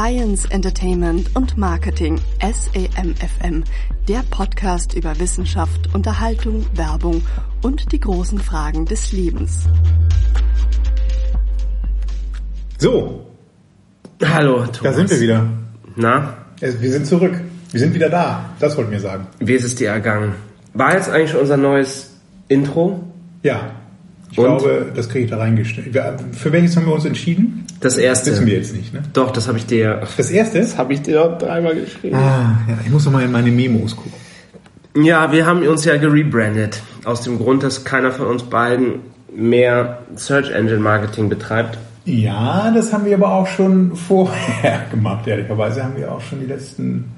Science, Entertainment und Marketing SEMFM, der Podcast über Wissenschaft, Unterhaltung, Werbung und die großen Fragen des Lebens. So, Hallo, Thomas. da sind wir wieder. Na, Wir sind zurück. Wir sind wieder da. Das wollten wir sagen. wie ist es dir ergangen? War jetzt eigentlich schon unser neues Intro? Ja. Ich Und? glaube, das kriege ich da reingestellt. Für welches haben wir uns entschieden? Das erste. Wissen wir jetzt nicht, ne? Doch, das habe ich dir. Das erste? habe ich dir doch dreimal geschrieben. Ah, ja, ich muss noch mal in meine Memos gucken. Ja, wir haben uns ja gerebrandet. Aus dem Grund, dass keiner von uns beiden mehr Search Engine Marketing betreibt. Ja, das haben wir aber auch schon vorher gemacht, ehrlicherweise haben wir auch schon die letzten.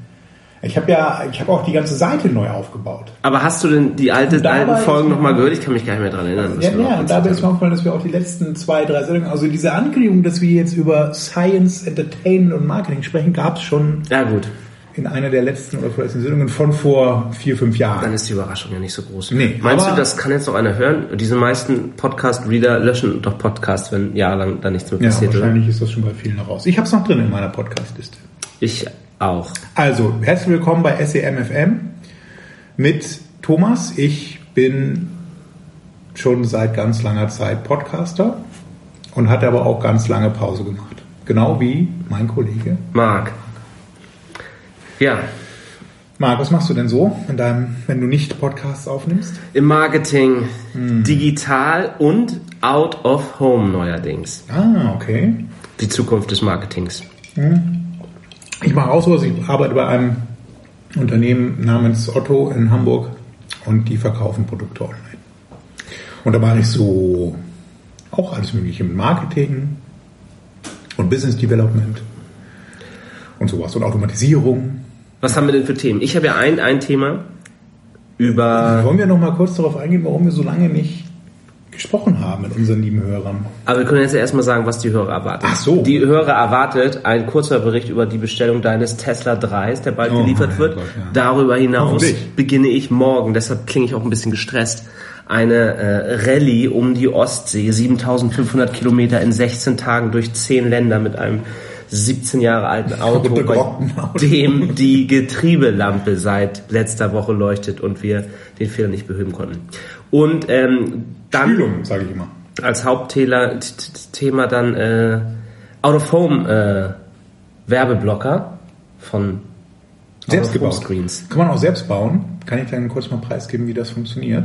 Ich habe ja, ich habe auch die ganze Seite neu aufgebaut. Aber hast du denn die alte, alten Folgen nochmal gehört? Ich kann mich gar nicht mehr dran erinnern. Ja, ja, und dabei ist mir aufgefallen, dass wir auch die letzten zwei, drei Sendungen, also diese Ankündigung, dass wir jetzt über Science, Entertainment und Marketing sprechen, gab es schon. Ja gut, in einer der letzten oder vorletzten Sendungen von vor vier, fünf dann Jahren. ist die Überraschung ja nicht so groß. Nee, Meinst du, das kann jetzt noch einer hören? Diese meisten Podcast-Reader löschen doch Podcast, wenn jahrelang da nichts mehr Ja, passiert, oder? wahrscheinlich ist das schon bei vielen noch raus. Ich habe es noch drin in meiner Podcast-Liste. Ich auch. Also, herzlich willkommen bei SEMFM mit Thomas. Ich bin schon seit ganz langer Zeit Podcaster und hatte aber auch ganz lange Pause gemacht. Genau wie mein Kollege. Marc. Ja, Marc, was machst du denn so, in deinem, wenn du nicht Podcasts aufnimmst? im Marketing, Hm. digital und out of home neuerdings. Ah, okay. Die Zukunft des Marketings. Ich mache auch sowas. Ich arbeite bei einem Unternehmen namens Otto in Hamburg und die verkaufen Produkte online. Und da mache ich so auch alles Mögliche mit Marketing und Business Development und sowas und Automatisierung. Was haben wir denn für Themen? Ich habe ja ein, ein Thema über. Wollen wir noch mal kurz darauf eingehen, warum wir so lange nicht gesprochen haben mit unseren lieben Hörern? Aber wir können jetzt ja erstmal sagen, was die Hörer erwartet. Ach so. Die Hörer erwartet ein kurzer Bericht über die Bestellung deines Tesla 3s, der bald Oh geliefert wird. Gott, ja. Darüber hinaus beginne ich morgen, deshalb klinge ich auch ein bisschen gestresst, eine äh, Rallye um die Ostsee, 7500 Kilometer in 16 Tagen durch 10 Länder mit einem 17 Jahre alten Auto, bei Auto. dem die Getriebelampe seit letzter Woche leuchtet und wir den Fehler nicht beheben konnten. Und ähm, dann Spülung, sage ich immer. als Hauptthema dann äh, Out of Home äh, Werbeblocker von Selbst Out of Home gebaut. Screens. Kann man auch selbst bauen. Kann ich dann kurz mal preisgeben, wie das funktioniert.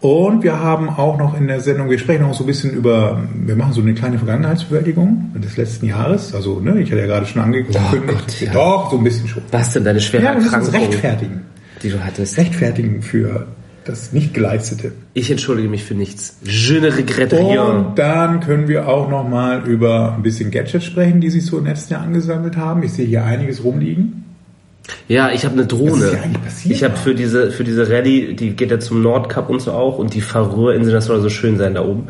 Und wir haben auch noch in der Sendung, wir sprechen auch so ein bisschen über, wir machen so eine kleine Vergangenheitsbewältigung des letzten Jahres. Also, ne, ich hatte ja gerade schon angekündigt. Oh Gott, ja. Doch, so ein bisschen schon. Was denn deine schwere Ja, wir müssen uns Erkrankung, rechtfertigen. die du hattest? Rechtfertigen für das nicht geleistete. Ich entschuldige mich für nichts. Je ne regrette rien. Und dann können wir auch noch mal über ein bisschen Gadgets sprechen, die sich so im letzten Jahr angesammelt haben. Ich sehe hier einiges rumliegen. Ja, ich habe eine Drohne. Was ist hier eigentlich passiert? Ich habe für diese für diese Rallye, die geht ja zum Nordkap und so auch und die Färöerinseln, das soll so schön sein da oben.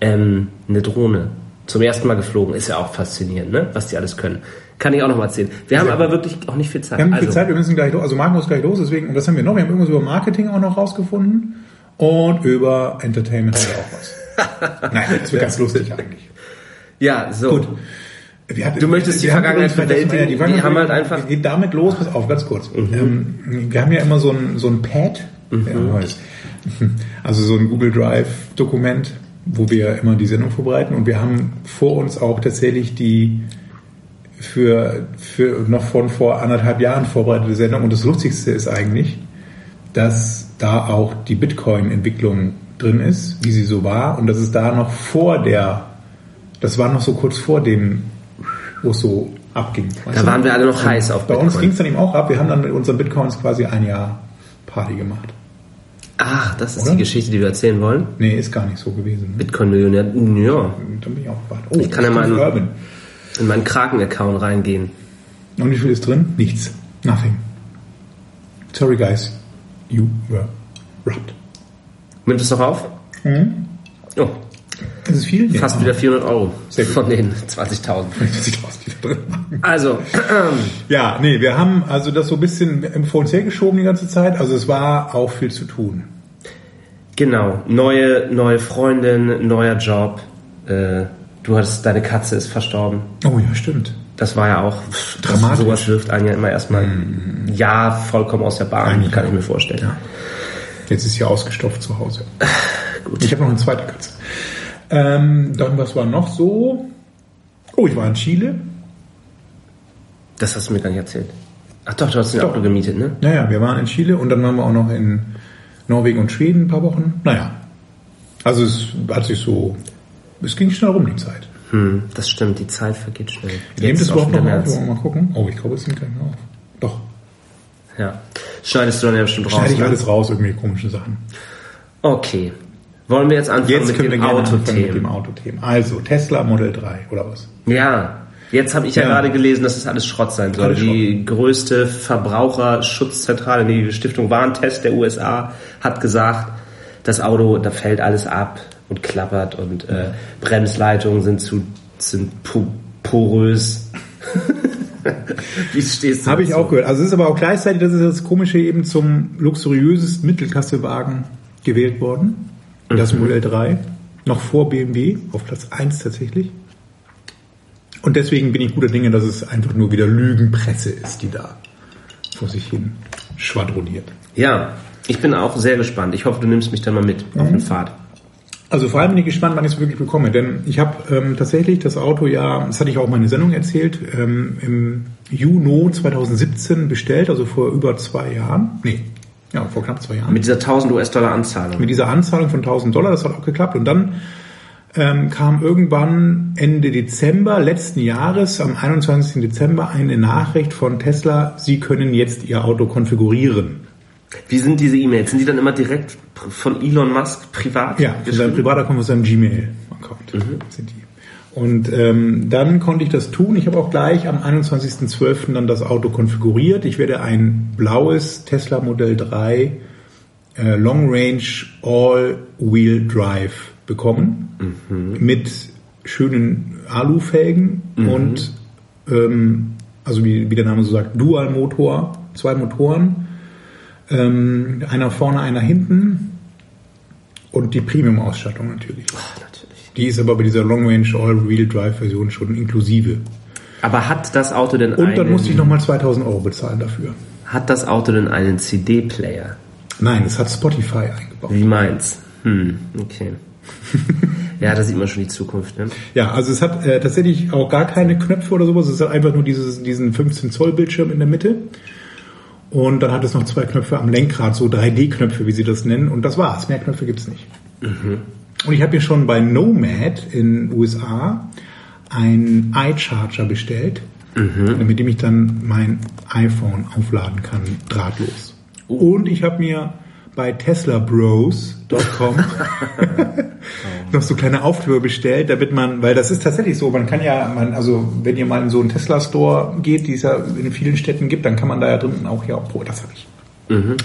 Ähm, eine Drohne. Zum ersten Mal geflogen. Ist ja auch faszinierend, ne? Was die alles können. Kann ich auch noch mal erzählen. Wir haben aber wirklich auch nicht viel Zeit. Wir haben nicht viel Also, Zeit, wir müssen gleich los. Also Marc muss gleich los, deswegen, und was haben wir noch? Wir haben irgendwas über Marketing auch noch rausgefunden. Und über Entertainment haben wir auch was. Nein, das wird ganz lustig eigentlich. Ja, so. Gut. Hatten- Du möchtest die Vergangenheit bewältigen. die Die haben halt einfach- Mhm. Geht damit los, pass auf, ganz kurz. Ähm, wir haben ja immer so ein, so ein Pad, Mhm. ja, also so ein Google Drive Dokument, wo wir immer die Sendung vorbereiten. Und wir haben vor uns auch tatsächlich die für, für noch von vor anderthalb Jahren vorbereitete Sendung. Und das Lustigste ist eigentlich, dass da auch die Bitcoin-Entwicklung drin ist, wie sie so war. Und dass es da noch vor der, das war noch so kurz vor dem, wo es so abging. Da waren wir alle noch heiß auf Bei uns Bitcoin. ging es dann eben auch ab. Wir haben dann mit unseren Bitcoins quasi ein Jahr Party gemacht. Ach, das ist Oder? die Geschichte, die wir erzählen wollen. Nee, ist gar nicht so gewesen. Ne? Bitcoin-Millionär. Ja, Dann bin ich auch warte. Oh, Ich kann ja mal- Urban. In meinen Kraken-Account reingehen. Und wie viel ist drin? Nichts. Nothing. Sorry guys. You were robbed. Nimmt es doch auf? Mhm. Oh, Das ist viel? fast wieder 400 Euro von den 20.000. Das sieht aus, die da drin haben. Also, Ja, nee, wir haben also das so ein bisschen vor uns hergeschoben die ganze Zeit. Also es war auch viel zu tun. genau, neue, neue Freundin, neuer Job. Äh, du hast, deine Katze ist verstorben. Oh ja, stimmt. Das war ja auch, Dramatisch. sowas wirft einen ja immer erstmal ja vollkommen aus der Bahn, Eigentlich kann ich mir vorstellen. Ja. Jetzt ist sie ausgestopft zu Hause. Ich habe noch eine zweite Katze. Ähm, dann, was war noch so? Oh, ich war in Chile. Das hast du mir gar nicht erzählt. Ach doch, du hast ein. Auto gemietet, ne? Naja, wir waren in Chile und dann waren wir auch noch in Norwegen und Schweden ein paar Wochen. Naja, also es hat sich so, es ging schnell rum die Zeit. Hm, das stimmt, die Zeit vergeht schnell. Nehmt es überhaupt noch auf? Wir mal gucken? Oh, ich glaube, es nimmt noch auf. Doch. Ja. Schneidest du dann ja bestimmt raus. Schneide ich ne? alles raus, irgendwie komischen Sachen. Okay. Wollen wir jetzt anfangen Jetzt mit können wir den gerne anfangen mit dem Autothemen? Autothemen. Also, Tesla Model 3, oder was? Ja. Jetzt habe ich ja, Ja. gerade gelesen, dass das alles Schrott sein soll. Die größte Verbraucherschutzzentrale, die Stiftung Warentest der USA, hat gesagt, das Auto, da fällt alles ab und klappert und äh, Bremsleitungen sind zu sind po porös. Wie stehst du Habe ich auch gehört. Also es ist aber auch gleichzeitig, das ist das Komische, eben zum luxuriösesten Mittelklassewagen gewählt worden. Das Mhm. Modell 3. Noch vor BMW, auf Platz 1 tatsächlich. Und deswegen bin ich guter Dinge, dass es einfach nur wieder Lügenpresse ist, die da vor sich hin schwadroniert. Ja, ich bin auch sehr gespannt. Ich hoffe, du nimmst mich dann mal mit Mhm. auf eine Fahrt. Also vor allem bin ich gespannt, wann ich es wirklich bekomme. Denn ich habe ähm, tatsächlich das Auto ja, das hatte ich auch in meiner Sendung erzählt, ähm, im Juni 2017 bestellt, also vor über zwei Jahren. Nee, ja, vor knapp zwei Jahren. Mit dieser 1000 US-Dollar Anzahlung. mit dieser Anzahlung von 1000 Dollar, das hat auch geklappt. Und dann ähm, kam irgendwann Ende Dezember letzten Jahres, am 21. Dezember, eine Nachricht von Tesla, Sie können jetzt Ihr Auto konfigurieren. Wie sind diese E-Mails? Sind die dann immer direkt von Elon Musk privat? Ja, von seinem Privataccount, von seinem Gmail-Account sind die. Und ähm, dann konnte ich das tun. Ich habe auch gleich am 21.12. dann das Auto konfiguriert. Ich werde ein blaues Tesla Modell 3 äh, Long Range All-Wheel Drive bekommen mit schönen Alufelgen und ähm, also wie, wie der Name so sagt, Dual-Motor, zwei Motoren, ähm, einer vorne, einer hinten und die Premium-Ausstattung natürlich. Ach, natürlich. Die ist aber bei dieser Long Range All-Wheel Drive Version schon inklusive. Aber hat das Auto denn Und einen, dann musste ich nochmal 2000 Euro bezahlen dafür. hat das Auto denn einen CD-Player? Nein, es hat Spotify eingebaut. Wie meins? Hm, okay. ja, da sieht man schon die Zukunft, ne? Ja, also es hat äh, tatsächlich auch gar keine Knöpfe oder sowas. Es hat einfach nur dieses, diesen 15 Zoll Bildschirm in der Mitte. Und dann hat es noch zwei Knöpfe am Lenkrad, so 3D-Knöpfe, wie sie das nennen. Und das war's. Mehr Knöpfe gibt's nicht. Und ich habe mir schon bei Nomad in USA einen iCharger bestellt, mit dem ich dann mein iPhone aufladen kann, drahtlos. Und ich habe mir bei teslabros.com noch so kleine Aufkleber bestellt, damit man, weil das ist tatsächlich so, man kann ja, man, also wenn ihr mal in so einen Tesla-Store geht, die es ja in vielen Städten gibt, dann kann man da ja drinnen auch hier auch Probe, das habe ich.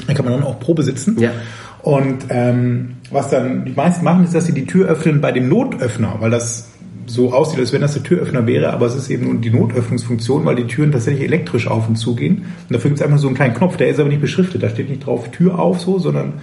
Dann kann man dann auch Probe sitzen. Ja. Und ähm, was dann die meisten machen, ist, dass sie die Tür öffnen bei dem Notöffner, weil das so aussieht, als wenn das der Türöffner wäre, aber es ist eben nur die Notöffnungsfunktion, weil die Türen tatsächlich elektrisch auf und zu gehen. Und dafür gibt es einfach so einen kleinen Knopf, der ist aber nicht beschriftet, da steht nicht drauf Tür auf so, sondern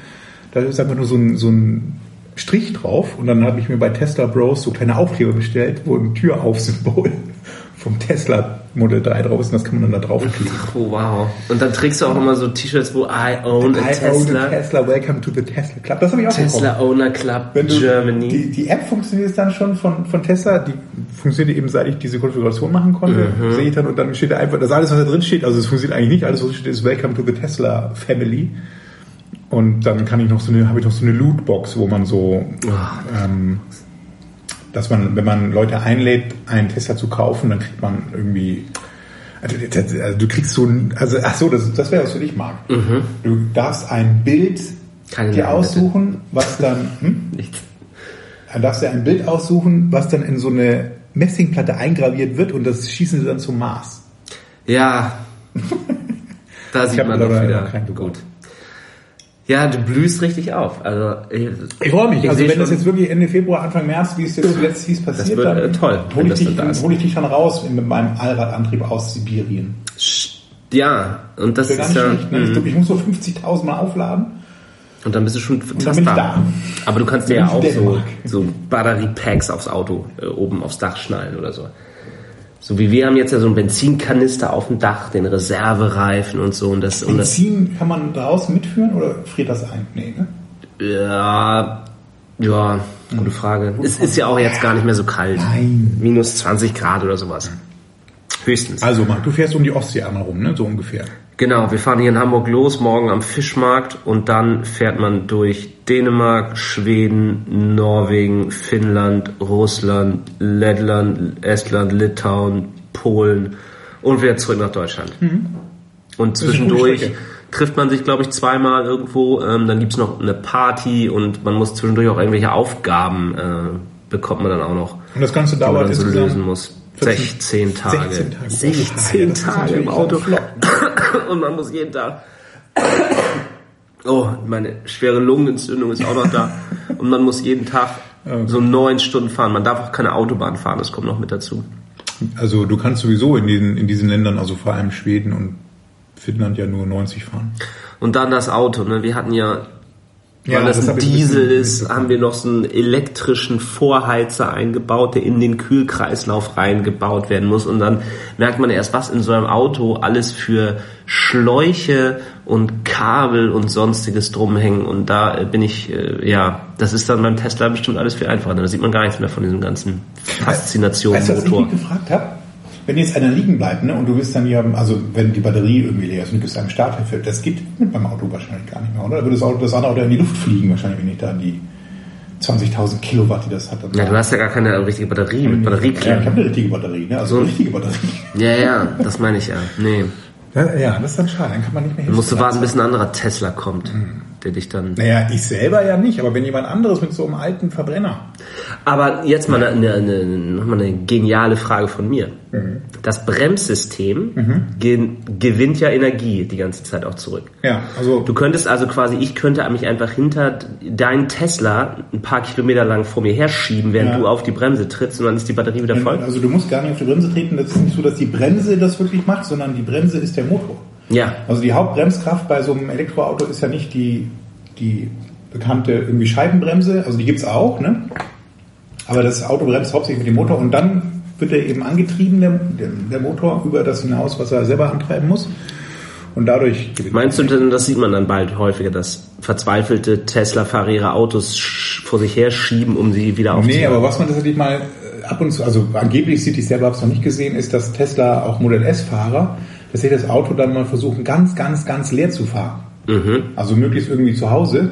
da ist einfach nur so ein, so ein Strich drauf. Und dann habe ich mir bei Tesla Bros so kleine Aufkleber bestellt, wo ein Tür auf Symbol vom Tesla Model 3 drauf ist und das kann man dann da draufkleben. Oh, wow. Und dann trägst du auch immer so T-Shirts, wo I own a I own Tesla. a Tesla, welcome to the Tesla Club. Das habe ich auch bekommen. Tesla Owner Club Wenn du, Germany. Die, die App funktioniert dann schon von, von Tesla, die funktioniert eben seit ich diese Konfiguration machen konnte, Mhm. sehe ich dann und dann steht da einfach, das alles, was da drin steht, also es funktioniert eigentlich nicht, alles, was da steht, ist Welcome to the Tesla Family. Und dann kann ich noch so eine, habe ich noch so eine Lootbox, wo man so, Ah. ähm, dass man, wenn man Leute einlädt, einen Tesla zu kaufen, dann kriegt man irgendwie, also, also du kriegst so ein, also ach so, das, das wäre was für dich, Marc. Du darfst ein Bild Mhm. Keine dir Namen, aussuchen, was dann, hm? Nichts. Dann darfst du ein Bild aussuchen, was dann in so eine Messingplatte eingraviert wird und das schießen sie dann zum Mars. Ja. Da sieht man doch wieder. Gut. Ja, du blühst richtig auf. Also, ich, Ich freue mich. Ich also wenn das schon- jetzt wirklich Ende Februar, Anfang März, wie es jetzt zuletzt hieß, passiert, wird, dann äh, toll, wenn hole das ich, dann dich- da hol ich dich dann raus mit meinem Allradantrieb aus Sibirien. ja, und das ist ja. schlecht. Ne? Ich, mhm. ich muss so 50.000 Mal aufladen. Und dann bist du schon dann bin ich da. Aber du kannst dir Dann ja auch so, so Batteriepacks aufs Auto äh, oben aufs Dach schnallen oder so. So wie wir haben jetzt ja so einen Benzinkanister auf dem Dach, den Reservereifen und so. Und das, und Benzin kann man draußen mitführen oder friert das ein? Nee, ne? ja, ja, gute Frage. Es ist ja auch jetzt gar nicht mehr so kalt. Nein. Minus 20 Grad oder sowas. Höchstens. Also, Marc, du fährst um die Ostsee einmal rum, ne? So ungefähr. Genau, wir fahren hier in Hamburg los, morgen am Fischmarkt und dann fährt man durch Dänemark, Schweden, Norwegen, Finnland, Russland, Lettland, Estland, Litauen, Polen und wieder zurück nach Deutschland. Und Mhm. eine zwischendurch trifft man sich, glaube ich, zweimal irgendwo. Ähm, dann gibt's noch eine Party und man muss zwischendurch auch irgendwelche Aufgaben äh, bekommt man dann auch noch, Und das Ganze die man dauert dann so insgesamt lösen muss. 14 16 Tage. 16 Tage. 16 Das ist Tage im Auto. Und man muss jeden Tag. Oh, meine schwere Lungenentzündung ist auch noch da. Und man muss jeden Tag so neun Stunden fahren. Man darf auch keine Autobahn fahren, das kommt noch mit dazu. Also du kannst sowieso in diesen, in diesen Ländern, also vor allem Schweden und Finnland ja nur 90 fahren. Und dann das Auto, ne? Wir hatten ja, Ja, weil das, ein Diesel ist, haben wir noch so einen elektrischen Vorheizer eingebaut, der in den Kühlkreislauf reingebaut werden muss. Und dann merkt man erst, was in so einem Auto alles für Schläuche und Kabel und sonstiges drumhängen. Und da äh, bin ich, äh, ja, das ist dann beim Tesla bestimmt alles viel einfacher. Da sieht man gar nichts mehr von diesem ganzen Faszination Weißt du, was ich mich gefragt habe? Wenn jetzt einer liegen bleibt, ne, und du bist dann hier, also wenn die Batterie irgendwie leer ist und du bist am Start fällt, das geht mit beim Auto wahrscheinlich gar nicht mehr, oder? Da würde das, Auto, das andere Auto in die Luft fliegen, wahrscheinlich, wenn ich da die 20.000 Kilowatt, die das hat. Dann Ja, du hast ja gar keine richtige Batterie mit ja, ich Batterieklemmen. habe eine richtige Batterie, ne? also So. eine richtige Batterie. Ja, ja, das meine ich ja. Nee. Ja, ja, das ist dann schade, dann kann man nicht mehr Du musst du warten, bis ein anderer Tesla kommt, der dich dann. Naja, ich selber ja nicht, aber wenn jemand anderes mit so einem alten Verbrenner. Aber jetzt mal eine, eine, eine, noch mal eine geniale Frage von mir. Das Bremssystem ge gewinnt ja Energie die ganze Zeit auch zurück. Ja, also Du könntest also quasi, ich könnte mich einfach hinter deinen Tesla ein paar Kilometer lang vor mir herschieben, während Ja. du auf die Bremse trittst und dann ist die Batterie wieder voll. also du musst gar nicht auf die Bremse treten, das ist nicht so, dass die Bremse das wirklich macht, sondern die Bremse ist der Motor. Ja. Also die Hauptbremskraft bei so einem Elektroauto ist ja nicht die, die bekannte irgendwie Scheibenbremse, also die gibt's auch, ne? Aber das Auto bremst hauptsächlich mit dem Motor und dann wird er eben angetrieben, der, der, Motor, über das hinaus, was er selber antreiben muss. Und dadurch Meinst du denn, das sieht man dann bald häufiger, dass verzweifelte Tesla-Fahrer ihre Autos vor sich her schieben, um sie wieder Nee, aufzunehmen? aber was man tatsächlich mal äh, ab und zu, also angeblich sieht, ich selber habe es noch nicht gesehen, ist, dass Tesla auch Model S-Fahrer, dass sie das Auto dann mal versuchen, ganz, ganz, ganz leer zu fahren. Also möglichst irgendwie zu Hause,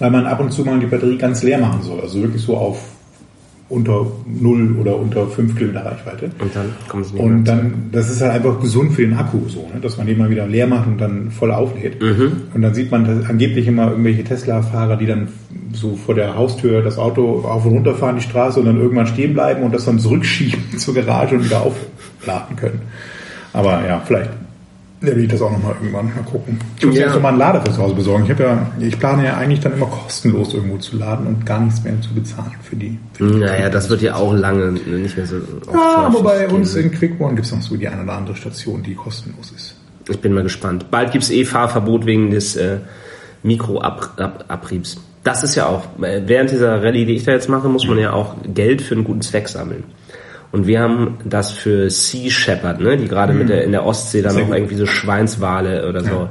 weil man ab und zu mal die Batterie ganz leer machen soll. Also wirklich so auf unter 0 oder unter 5 Kilometer Reichweite. Und dann kommen sie nicht Und dann, das ist halt einfach gesund für den Akku so, ne? dass man den mal wieder leer macht und dann voll auflädt. Und dann sieht man angeblich immer irgendwelche Tesla-Fahrer, die dann so vor der Haustür das Auto auf und runter fahren, die Straße und dann irgendwann stehen bleiben und das dann zurückschieben zur Garage und wieder aufladen können. Aber ja, vielleicht werde ich das auch nochmal irgendwann mal gucken. Ich muss Ja. ja. jetzt nochmal einen Lader fürs Hause besorgen. Ich habe ja, ich plane ja eigentlich dann immer kostenlos irgendwo zu laden und gar nichts mehr zu bezahlen für die. Für die Naja, das wird ja auch lange nicht mehr so. ja, aber bei gehen. uns in Quickborn gibt es noch so die eine oder andere Station, die kostenlos ist. Ich bin mal gespannt. Bald gibt's eh Fahrverbot wegen des äh, Mikroabriebs. Das ist ja auch, äh, während dieser Rallye, die ich da jetzt mache, muss man ja auch Geld für einen guten Zweck sammeln. Und wir haben das für Sea Shepherd, ne, die gerade mit der, in der Ostsee dann Sehr noch gut. irgendwie so Schweinswale oder so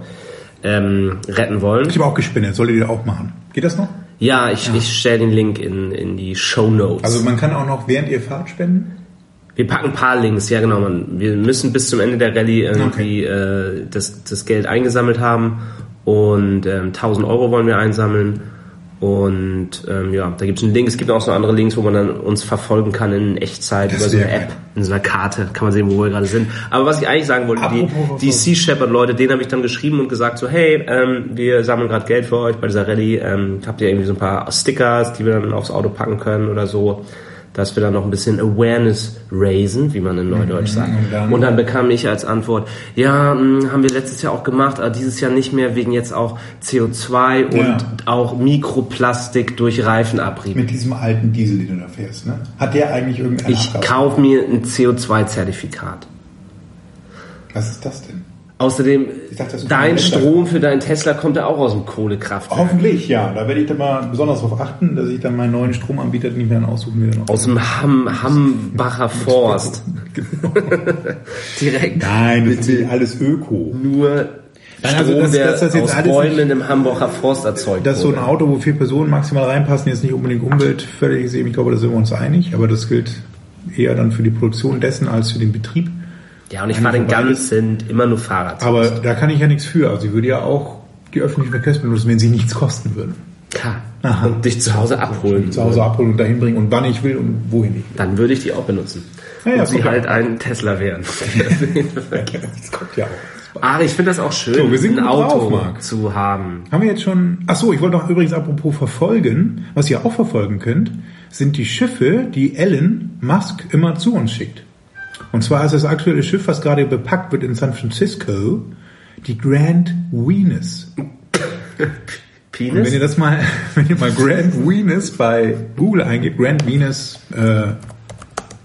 ähm, retten wollen. Ich habe auch gespinnt, solltet ihr auch machen. Geht das noch? Ja, ich, ich stelle den Link in, in die Show Notes. Also man kann auch noch während ihr fahrt spenden? Wir packen ein paar Links, ja genau. Man, wir müssen bis zum Ende der Rallye irgendwie äh, das, das Geld eingesammelt haben und ähm, 1000 Euro wollen wir einsammeln. Und ähm, ja, da gibt es einen Link. Es gibt auch so andere Links, wo man dann uns verfolgen kann in Echtzeit Das über so eine App, in so einer Karte. Kann man sehen, wo wir gerade sind. Aber was ich eigentlich sagen wollte, die, die Sea Shepherd Leute, denen habe ich dann geschrieben und gesagt so, hey, ähm, wir sammeln gerade Geld für euch bei dieser Rallye. Ähm, habt ihr irgendwie so ein paar Stickers, die wir dann aufs Auto packen können oder so? Dass wir dann noch ein bisschen Awareness raisen, wie man in Neudeutsch sagt. Mhm, und dann- Und dann bekam ich als Antwort, ja, mh, haben wir letztes Jahr auch gemacht, aber dieses Jahr nicht mehr, wegen jetzt auch CO2 und Ja. auch Mikroplastik durch Reifenabrieb. Mit diesem alten Diesel, den du da fährst, ne? Hat der eigentlich irgendeine Ich kaufe mir ein CO2-Zertifikat. Was ist das denn? Außerdem, dachte, das dein ein Strom für deinen Tesla kommt ja auch aus dem Kohlekraftwerk. Hoffentlich, ja. Da werde ich dann mal besonders darauf achten, dass ich dann meinen neuen Stromanbieter, den ich mir dann aussuchen werde. Aus dem Hamm, Hambacher Forst. Direkt. Nein, das ist alles Öko. Nur Nein, also Strom, das- der dass das jetzt aus Bäumen im Hamburger Forst erzeugt Das ist so ein. Auto, wo vier Personen maximal reinpassen, jetzt nicht unbedingt umweltförderlich ist, ich glaube, da sind wir uns einig, aber das gilt eher dann für die Produktion dessen als für den Betrieb. Ja, und ich fahre den ganzen immer nur Fahrrad. Aber da kann ich ja nichts für. Also ich würde ja auch die öffentlichen Verkehrsmittel nutzen, wenn sie nichts kosten würden. Klar. Aha. Und dich zu Hause abholen. Zu Hause abholen und dahin bringen und wann ich will und wohin ich will. Dann würde ich die auch benutzen. Ja, ja, und sie halt ein Tesla wären. Das kommt ja auch. Aber ich finde das auch schön, So, wir sind ein drauf, Auto Marc. zu haben. Haben wir jetzt schon. Ach so, ich wollte noch übrigens apropos verfolgen, was ihr auch verfolgen könnt, sind die Schiffe, die Elon Musk immer zu uns schickt. Und zwar ist das aktuelle Schiff, was gerade bepackt wird in San Francisco, die Grand Venus. Und wenn ihr Penis? das mal, wenn ihr mal Grand Venus bei Google eingebt, Grand Venus äh,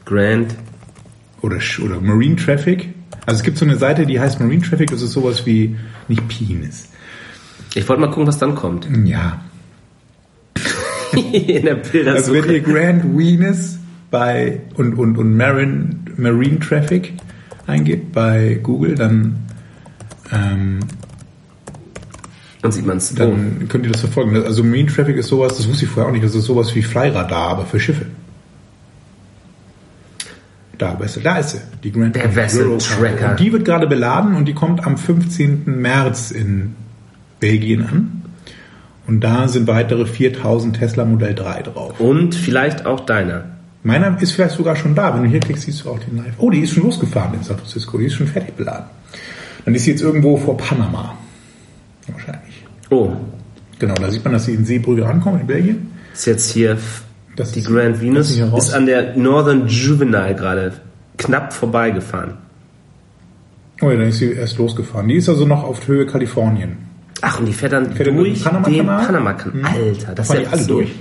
Grand. oder, oder Marine Traffic. Also es gibt so eine Seite, die heißt Marine Traffic, das ist sowas wie, nicht Penis. Ich wollte mal gucken, was dann kommt. Ja, In der Also wenn ihr Bildersuche. Grand Venus bei und, und, und Marine, Marine Traffic eingebt bei Google, dann, ähm, Dann sieht man es. dann könnt ihr das verfolgen. Also Marine Traffic ist sowas, das wusste ich vorher auch nicht, das ist sowas wie Flyradar, aber für Schiffe. Da, weißt du, da ist sie, die Grand Der Vessel Tracker. Und die wird gerade beladen und die kommt am 15. März in Belgien an. Und da sind weitere 4000 Tesla Modell 3 drauf. Und vielleicht auch deiner. Meiner ist vielleicht sogar schon da. Wenn du hier klickst, siehst du auch den Live. Oh, die ist schon losgefahren in San Francisco. Die ist schon fertig beladen. Dann ist sie jetzt irgendwo vor Panama. Wahrscheinlich. Oh, Genau, da sieht man, dass sie in Seebrügge ankommt in Belgien. ist jetzt hier Das die Grand Venus. ist an der Northern Juvenile gerade knapp vorbeigefahren. Oh ja, dann ist sie erst losgefahren. Die ist also noch auf Höhe Kalifornien. Ach, und die fährt dann Fährt durch den Panama-Kanal? Panama-Kanal. Mhm. Alter, Da das ist ja alle durch.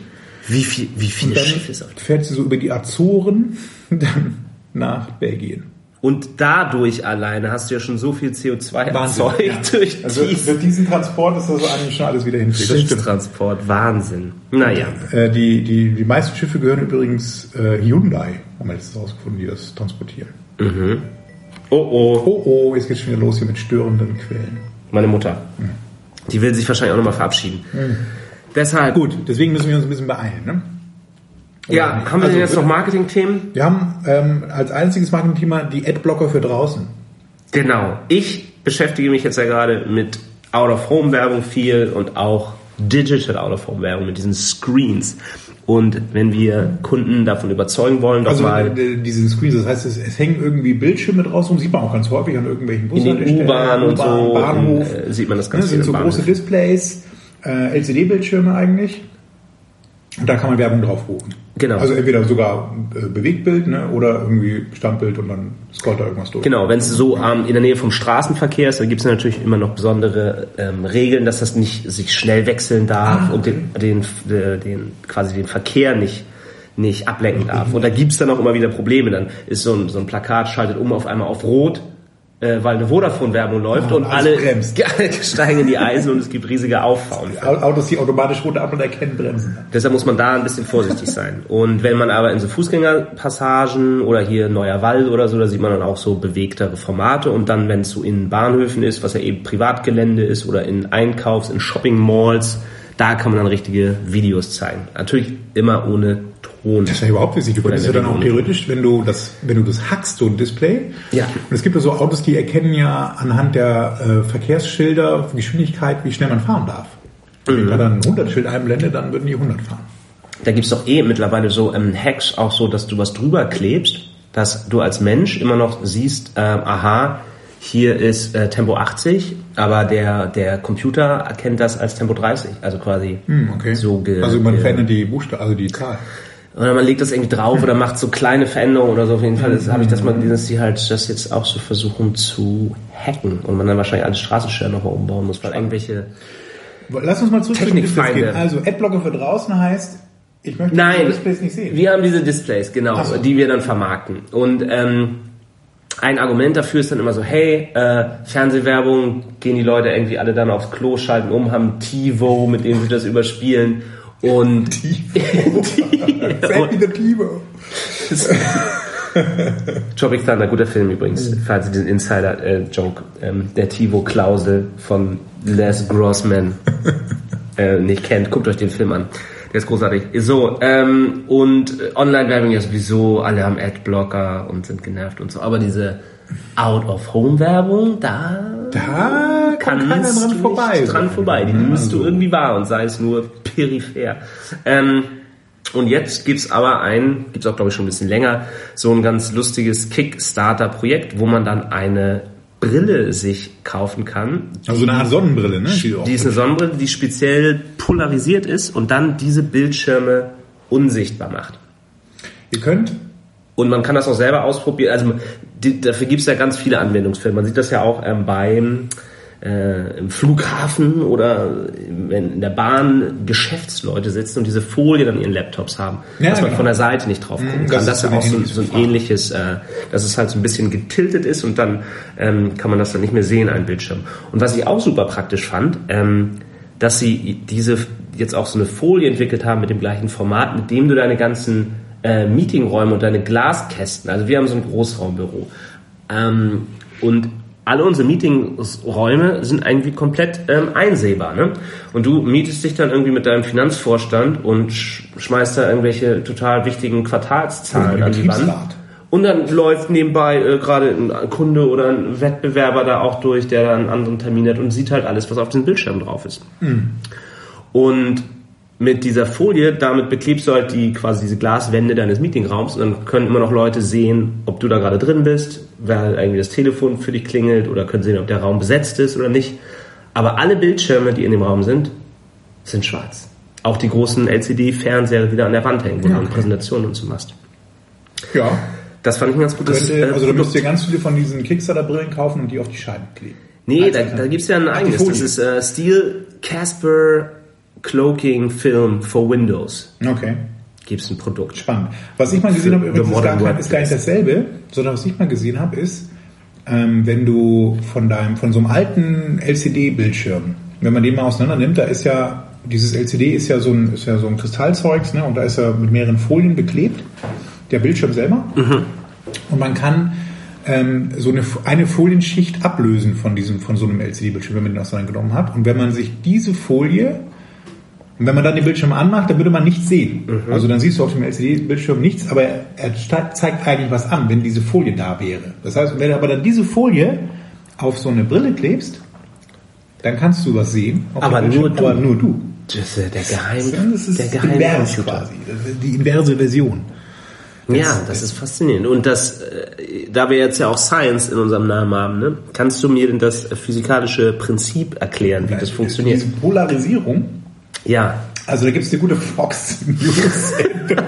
Wie, viel, wie viele Und dann Schiffe ist auf fährt sie so über die Azoren dann nach Belgien. Und dadurch alleine hast du ja schon so viel CO2 erzeugt ja. durch Also diesen für diesen Transport ist das eigentlich schon alles wieder stimmt. Schiffstransport. Wahnsinn. Naja. Äh, die, die, die meisten Schiffe gehören übrigens äh, Hyundai, haben wir jetzt herausgefunden, die das transportieren. Oh oh. Oh oh, jetzt geht's schon wieder los hier mit störenden Quellen. Meine Mutter. Die will sich wahrscheinlich auch nochmal verabschieden. Deshalb. Gut, deswegen müssen wir uns ein bisschen beeilen. Ne? Ja, haben wir denn jetzt Also, noch Marketing-Themen? Wir haben ähm, als einziges Marketing-Thema die Adblocker für draußen. Genau. Ich beschäftige mich jetzt ja gerade mit Out-of-Home-Werbung viel und auch Digital Out-of-Home-Werbung mit diesen Screens. Und wenn wir Kunden davon überzeugen wollen, doch Also mal äh, diesen Screens, das heißt, es, es hängen irgendwie Bildschirme draußen, sieht man auch ganz häufig an irgendwelchen in den U-Bahn und so Bahnhof. äh, sieht man das Ne, ganz das sind viel so im große Bahnhof. Displays, äh, LCD-Bildschirme eigentlich. Und da kann man Werbung drauf buchen. Genau. Also entweder sogar äh, Bewegtbild ne, oder irgendwie Standbild und dann scrollt da irgendwas durch. Genau, wenn es so ähm, in der Nähe vom Straßenverkehr ist, dann gibt es natürlich immer noch besondere ähm, Regeln, dass das nicht sich schnell wechseln darf Ah, und den, den, äh, den quasi den Verkehr nicht nicht ablenken darf. Und da gibt's dann auch immer wieder Probleme. Dann ist so ein, so ein Plakat, schaltet um auf einmal auf Rot, äh, weil eine Vodafone-Werbung läuft Ah, und alle bremst. steigen in die Eisen und es gibt riesige Auffahren. Au- Autos, die automatisch runter ab und erkennen, bremsen. Deshalb muss man da ein bisschen vorsichtig sein. Und wenn man aber in so Fußgängerpassagen oder hier Neuer Wall oder so, da sieht man dann auch so bewegtere Formate. Und dann, wenn es so in Bahnhöfen ist, was ja eben Privatgelände ist oder in Einkaufs-, in Shopping-Malls, da kann man dann richtige Videos zeigen. Natürlich immer ohne Ton. Das ist ja überhaupt witzig. Du könntest ja dann auch theoretisch, wenn du das, wenn du das hackst, so ein Display. Ja. Und es gibt ja so Autos, die erkennen ja anhand der äh, Verkehrsschilder, Geschwindigkeit, wie schnell man fahren darf. Mhm. Wenn ich da dann ein 100-Schild einblende, dann würden die 100 fahren. Da gibt's doch eh mittlerweile so ähm, Hacks auch so, dass du was drüber klebst, dass du als Mensch immer noch siehst, ähm, aha, hier ist äh, Tempo 80, aber der, der Computer erkennt das als Tempo 30. Also quasi Hm, okay. so ge, also man verändert die Buchstaben, also die Zahl. Oder man legt das irgendwie drauf oder macht so kleine Veränderungen oder so. Auf jeden Fall Mhm. habe ich das mal gelesen, dass die halt das jetzt auch so versuchen zu hacken und man dann wahrscheinlich alle Straßenschilder nochmal umbauen muss, weil irgendwelche Lass uns mal zurück zu Displays. Also Adblocker für draußen heißt, ich möchte Nein, die Displays nicht sehen. wir haben diese Displays, genau, so. die wir dann vermarkten. Und ähm, ein Argument dafür ist dann immer so, hey, äh, Fernsehwerbung, gehen die Leute irgendwie alle dann aufs Klo, schalten um, haben TiVo, mit dem sie das überspielen. Und me the TiVo. Tropic Thunder, guter Film übrigens, falls ihr diesen Insider-Joke, ähm, der Tivo-Klausel von Les Grossman äh, nicht kennt, guckt euch den Film an. Der ist großartig. So, ähm, und äh, Online-Werbung ja sowieso, alle haben Adblocker und sind genervt und so. Aber diese Out-of-Home-Werbung, da, Da kann keiner dran du vorbei. nicht dran vorbei. Die nimmst du also. irgendwie wahr und sei es nur peripher. Ähm, und jetzt gibt's aber ein, gibt's auch glaube ich schon ein bisschen länger, so ein ganz lustiges Kickstarter-Projekt, wo man dann eine Brille sich kaufen kann. Also eine Art Sonnenbrille, ne? Die Die ist eine Sonnenbrille, die speziell polarisiert ist und dann diese Bildschirme unsichtbar macht. Ihr könnt Und man kann das auch selber ausprobieren. Also die, dafür gibt es ja ganz viele Anwendungsfälle. Man sieht das ja auch ähm, beim äh, im Flughafen oder wenn in der Bahn Geschäftsleute sitzen und diese Folie dann ihren Laptops haben, Ja, dass man genau. von der Seite nicht drauf gucken Mhm, kann. das ist auch so, so ein ähnliches, äh, dass es halt so ein bisschen getiltet ist und dann ähm, kann man das dann nicht mehr sehen, ein Bildschirm. Und was ich auch super praktisch fand, ähm, dass sie diese jetzt auch so eine Folie entwickelt haben mit dem gleichen Format, mit dem du deine ganzen äh, Meetingräume und deine Glaskästen, also wir haben so ein Großraumbüro ähm, und alle unsere Meetingräume sind irgendwie komplett ähm, einsehbar. Ne? Und du mietest dich dann irgendwie mit deinem Finanzvorstand und sch schmeißt da irgendwelche total wichtigen Quartalszahlen Oder an die Wand. Und dann läuft nebenbei äh, gerade ein Kunde oder ein Wettbewerber da auch durch, der da einen anderen Termin hat und sieht halt alles, was auf dem Bildschirm drauf ist. Und mit dieser Folie, damit beklebst du halt die quasi diese Glaswände deines Meetingraums und dann können immer noch Leute sehen, ob du da gerade drin bist, weil irgendwie das Telefon für dich klingelt oder können sehen, ob der Raum besetzt ist oder nicht. Aber alle Bildschirme, die in dem Raum sind, sind schwarz. Auch die großen LCD-Fernseher, die da an der Wand hängen, wo Ja, du. Präsentationen und so machst. Ja. Das fand ich ein ganz gutes Könnte, äh, also du müsst Produkt. ihr ganz viele von diesen Kickstarter-Brillen kaufen und die auf die Scheiben kleben. Nee, Als da, da gibt's ja ein eigenes. Das ist äh, Steel Casper Cloaking Film for Windows. Okay. Gibt's ein Produkt. Spannend. Was ich mal gesehen habe, übrigens ist gar, kein, ist gar nicht dasselbe, sondern was ich mal gesehen habe, ist, ähm, wenn du von deinem, von so einem alten LCD-Bildschirm, wenn man den mal auseinander nimmt, da ist ja, dieses LCD ist ja so ein, ist ja so ein Kristallzeugs, ne, und da ist er mit mehreren Folien beklebt, der Bildschirm selber. Und man kann ähm, so eine, eine Folienschicht ablösen von diesem, von so einem LCD-Bildschirm, wenn man den auseinandergenommen hat. Und wenn man sich diese Folie und wenn man dann den Bildschirm anmacht, dann würde man nichts sehen. Also dann siehst du auf dem LCD-Bildschirm nichts, aber er, zeigt eigentlich was an, wenn diese Folie da wäre. Das heißt, wenn du aber dann diese Folie auf so eine Brille klebst, dann kannst du was sehen. Aber nur du. Aber nur du. Das ist der Geheim, Das ist der invers Geheimcomputer. quasi. Das Die inverse Version. Ja, das ist faszinierend. Und das, äh, da wir jetzt ja auch Science in unserem Namen haben, ne, kannst du mir denn das äh, physikalische Prinzip erklären, wie das funktioniert? Diese Polarisierung, Ja, also da gibt es eine gute Fox News.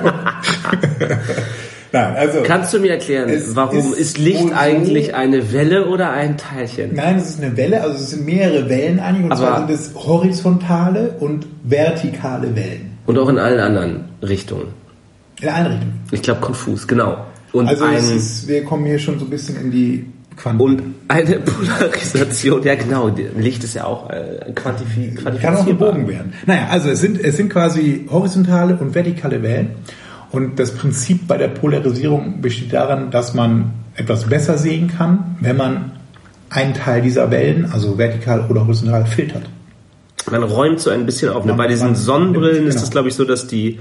Nein, also kannst du mir erklären, warum ist ist Licht so- eigentlich eine Welle oder ein Teilchen? Nein, es ist eine Welle, also es sind mehrere Wellen eigentlich, und Aber- zwar sind es horizontale und vertikale Wellen. Und auch in allen anderen Richtungen. In eine Richtung. Ich glaube konfus, genau. Und Also ist, wir kommen hier schon so ein bisschen in die Quanten. und eine Polarisation, ja genau, Licht ist ja auch äh, quantifi kann auch gebogen werden. Naja, also es sind, es sind quasi horizontale und vertikale Wellen. Und das Prinzip bei der Polarisierung besteht daran, dass man etwas besser sehen kann, wenn man einen Teil dieser Wellen, also vertikal oder horizontal, filtert. Man räumt so ein bisschen auf. Ne? Bei diesen Sonnenbrillen ist genau. es, glaube ich, so, dass die,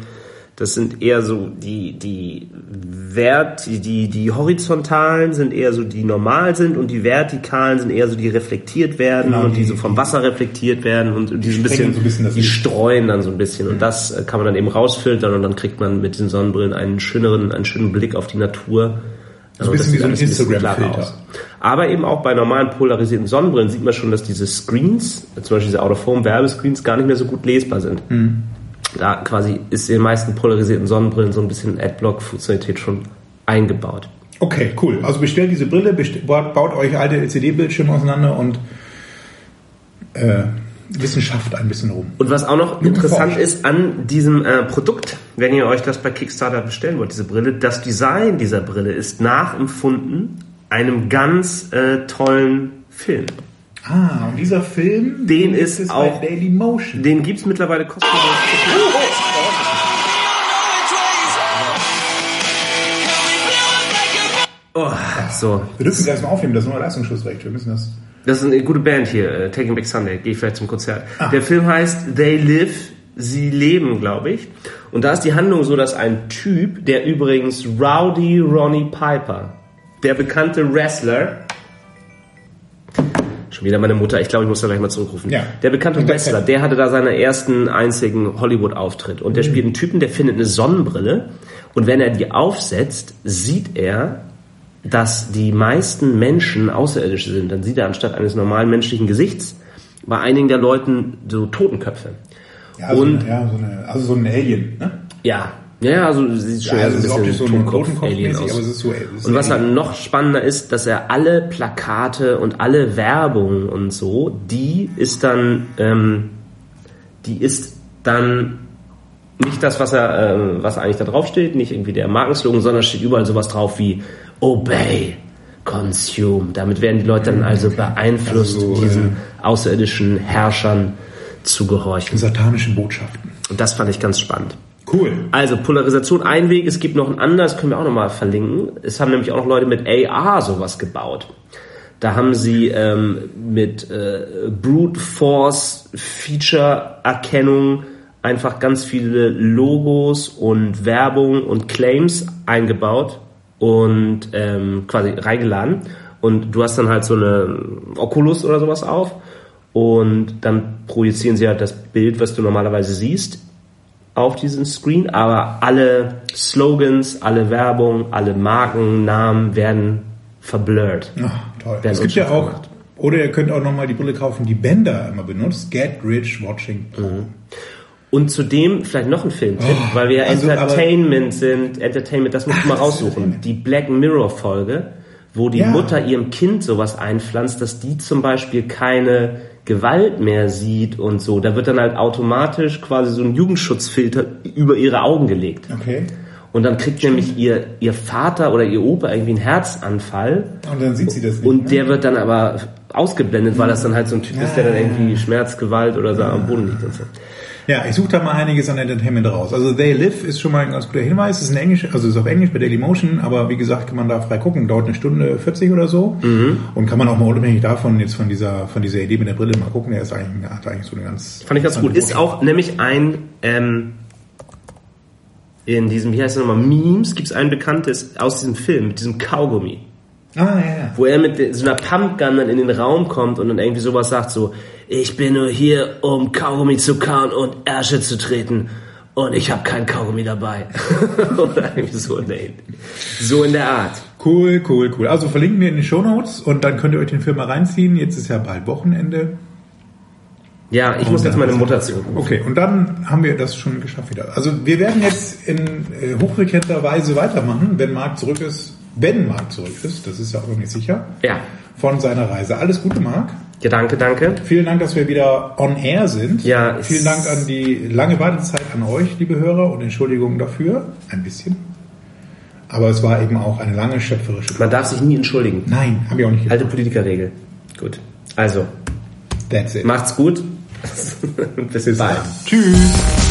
das sind eher so die, die Wert, die, die, die horizontalen sind eher so die normal sind und die vertikalen sind eher so die reflektiert werden Genau, und die, die- so vom Wasser reflektiert werden und die, so ein bisschen, so ein bisschen die Licht. streuen dann so ein bisschen und das äh, kann man dann eben rausfiltern und dann kriegt man mit den Sonnenbrillen einen schöneren, einen schönen Blick auf die Natur. So ein bisschen wie so ein Instagram-Filter. Aber eben auch bei normalen polarisierten Sonnenbrillen sieht man schon, dass diese Screens, zum Beispiel diese Out-of-Home-Werbescreens, gar nicht mehr so gut lesbar sind. Da quasi ist in den meisten polarisierten Sonnenbrillen so ein bisschen Adblock-Funktionalität schon eingebaut. Okay, cool. Also bestellt diese Brille, best baut, euch alte LCD-Bildschirme auseinander und äh, Wissenschaft ein bisschen rum. Und was auch noch interessant forscht. ist an diesem äh, Produkt, wenn ihr euch das bei Kickstarter bestellen wollt, diese Brille, das Design dieser Brille ist nachempfunden einem ganz äh, tollen Film. Ah, und dieser Film, Den ist es auch- Daily Motion. Den gibt's mittlerweile kostenlos. zu gucken. Oh, so. Wir dürfen gleich mal aufnehmen, das ist nur Leistungsschussrecht. Wir müssen das. Das ist eine gute Band hier, äh, Taking Back Sunday. Gehe ich vielleicht zum Konzert. Ah. Der Film heißt They Live, Sie leben, glaube ich. Und da ist die Handlung so, dass ein Typ, der übrigens Rowdy Ronnie Piper, der bekannte Wrestler, schon wieder meine Mutter, ich glaube, ich muss da gleich mal zurückrufen. Ja. Der bekannte Wrestler, der hatte da seinen ersten einzigen Hollywood-Auftritt. Und der spielt einen Typen, der findet eine Sonnenbrille. Und wenn er die aufsetzt, sieht er, dass die meisten Menschen Außerirdische sind. Dann sieht er anstatt eines normalen menschlichen Gesichts bei einigen der Leuten so Totenköpfe. Ja, so Und- eine, ja, so eine, also so ein Alien, ne? Ja, ja, also sieht schon Ja, so es ist optisch so ein Totenkopf-Alien aus. so- und was halt noch spannender ist, dass er alle Plakate und alle Werbung und so, die ist dann, ähm, die ist dann nicht das, was er, äh, was eigentlich da drauf steht, nicht irgendwie der Markenslogan, sondern steht überall sowas drauf wie Obey, Consume. Damit werden die Leute dann also beeinflusst, Also so, diesen äh, außerirdischen Herrschern zu gehorchen. Satanischen Botschaften. Und das fand ich ganz spannend. Cool. Also Polarisation ein Weg, es gibt noch ein anderes, können wir auch nochmal verlinken. Es haben nämlich auch noch Leute mit AR sowas gebaut. Da haben sie ähm, mit äh, Brute Force Feature Erkennung einfach ganz viele Logos und Werbung und Claims eingebaut und ähm, quasi reingeladen. Und du hast dann halt so eine Oculus oder sowas auf und dann projizieren sie halt das Bild, was du normalerweise siehst, auf diesen Screen, aber alle Slogans, alle Werbung, alle Markennamen werden verblurrt. Ach, toll. Werden es gibt ja auch, gemacht. oder ihr könnt auch nochmal die Brille kaufen, die Bender immer benutzt. Get Rich Watching Porn. Und zudem vielleicht noch ein Filmtipp, Oh, weil wir ja also, Entertainment sind. Entertainment, das musst du mal raussuchen. Die Black Mirror Folge, wo die Ja. Mutter ihrem Kind sowas einpflanzt, dass die zum Beispiel keine Gewalt mehr sieht und so. Da wird dann halt automatisch quasi so ein Jugendschutzfilter über ihre Augen gelegt. Okay. Und dann kriegt nämlich ihr, ihr Vater oder ihr Opa irgendwie einen Herzanfall Und dann sieht sie das nicht. Und ne? der wird dann aber ausgeblendet, weil das dann halt so ein Typ ist, der dann irgendwie Schmerz, Gewalt oder so am Boden liegt und so. Ja, ich suche da mal einiges an Entertainment raus. Also They Live ist schon mal ein ganz guter Hinweis. Es ist ein Englisch, also ist auf Englisch bei Dailymotion, aber wie gesagt, kann man da frei gucken. Dauert eine Stunde 40 oder so. Mhm. Und kann man auch mal unabhängig davon jetzt von dieser von dieser Idee mit der Brille mal gucken. Der ist eigentlich, hat eigentlich so eine ganz Fand ich ganz gut. Ist auch nämlich ein, ähm, in diesem, wie heißt es nochmal, Memes, gibt es ein bekanntes aus diesem Film, mit diesem Kaugummi. Ah ja, ja. Wo er mit so einer Pumpgun dann in den Raum kommt und dann irgendwie sowas sagt so, ich bin nur hier, um Kaugummi zu kauen und Ärsche zu treten. Und ich habe kein Kaugummi dabei. Oder irgendwie so in, der, so in der Art. Cool, cool, cool. Also verlinken wir in den Shownotes und dann könnt ihr euch den Film mal reinziehen. Jetzt ist ja bald Wochenende. Ja, ich muss jetzt meine Mutter zurückrufen. Okay, und dann haben wir das schon geschafft wieder. Also wir werden jetzt in äh, hochfrequenter Weise weitermachen, wenn Marc zurück ist. Wenn Marc zurück ist, das ist ja auch noch nicht sicher, Ja. von seiner Reise. Alles Gute, Marc. Ja, danke, danke. Vielen Dank, dass wir wieder on air sind. Ja, Vielen Dank an die lange Wartezeit an euch, liebe Hörer, und Entschuldigung dafür. Ein bisschen. Aber es war eben auch eine lange schöpferische Man darf sich nie entschuldigen. Nein, habe ich auch nicht Alte Politikerregel. Gut. Also, That's it. macht's gut. Bis Bis bald. Tschüss.